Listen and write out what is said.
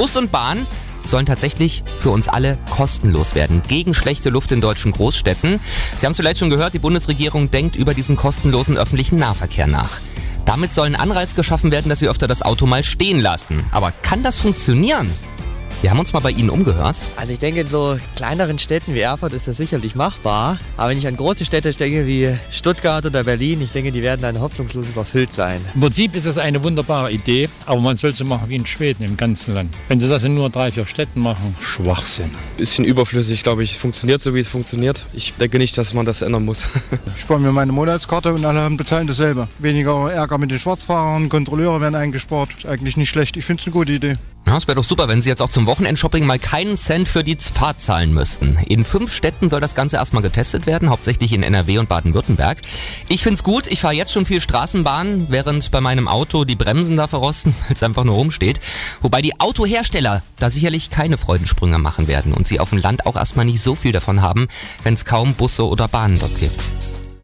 Bus und Bahn sollen tatsächlich für uns alle kostenlos werden. Gegen schlechte Luft in deutschen Großstädten. Sie haben es vielleicht schon gehört, die Bundesregierung denkt über diesen kostenlosen öffentlichen Nahverkehr nach. Damit soll ein Anreiz geschaffen werden, dass Sie öfter das Auto mal stehen lassen. Aber kann das funktionieren? Wir haben uns mal bei Ihnen umgehört. Also ich denke, in so kleineren Städten wie Erfurt ist das sicherlich machbar. Aber wenn ich an große Städte denke wie Stuttgart oder Berlin, ich denke, die werden dann hoffnungslos überfüllt sein. Im Prinzip ist es eine wunderbare Idee, aber man soll sie machen wie in Schweden im ganzen Land. Wenn sie das in nur drei, vier Städten machen, Schwachsinn. Bisschen überflüssig, glaube ich. Funktioniert so, wie es funktioniert. Ich denke nicht, dass man das ändern muss. ich spare mir meine Monatskarte und alle bezahlen dasselbe. Weniger Ärger mit den Schwarzfahrern, Kontrolleure werden eingespart. Eigentlich nicht schlecht. Ich finde es eine gute Idee. Ja, es wäre doch super, wenn Sie jetzt auch zum Wochenendshopping mal keinen Cent für die Fahrt zahlen müssten. In fünf Städten soll das Ganze erstmal getestet werden, hauptsächlich in NRW und Baden-Württemberg. Ich find's gut, ich fahre jetzt schon viel Straßenbahn, während bei meinem Auto die Bremsen da verrosten, weil es einfach nur rumsteht. Wobei die Autohersteller da sicherlich keine Freudensprünge machen werden und sie auf dem Land auch erstmal nicht so viel davon haben, wenn es kaum Busse oder Bahnen dort gibt.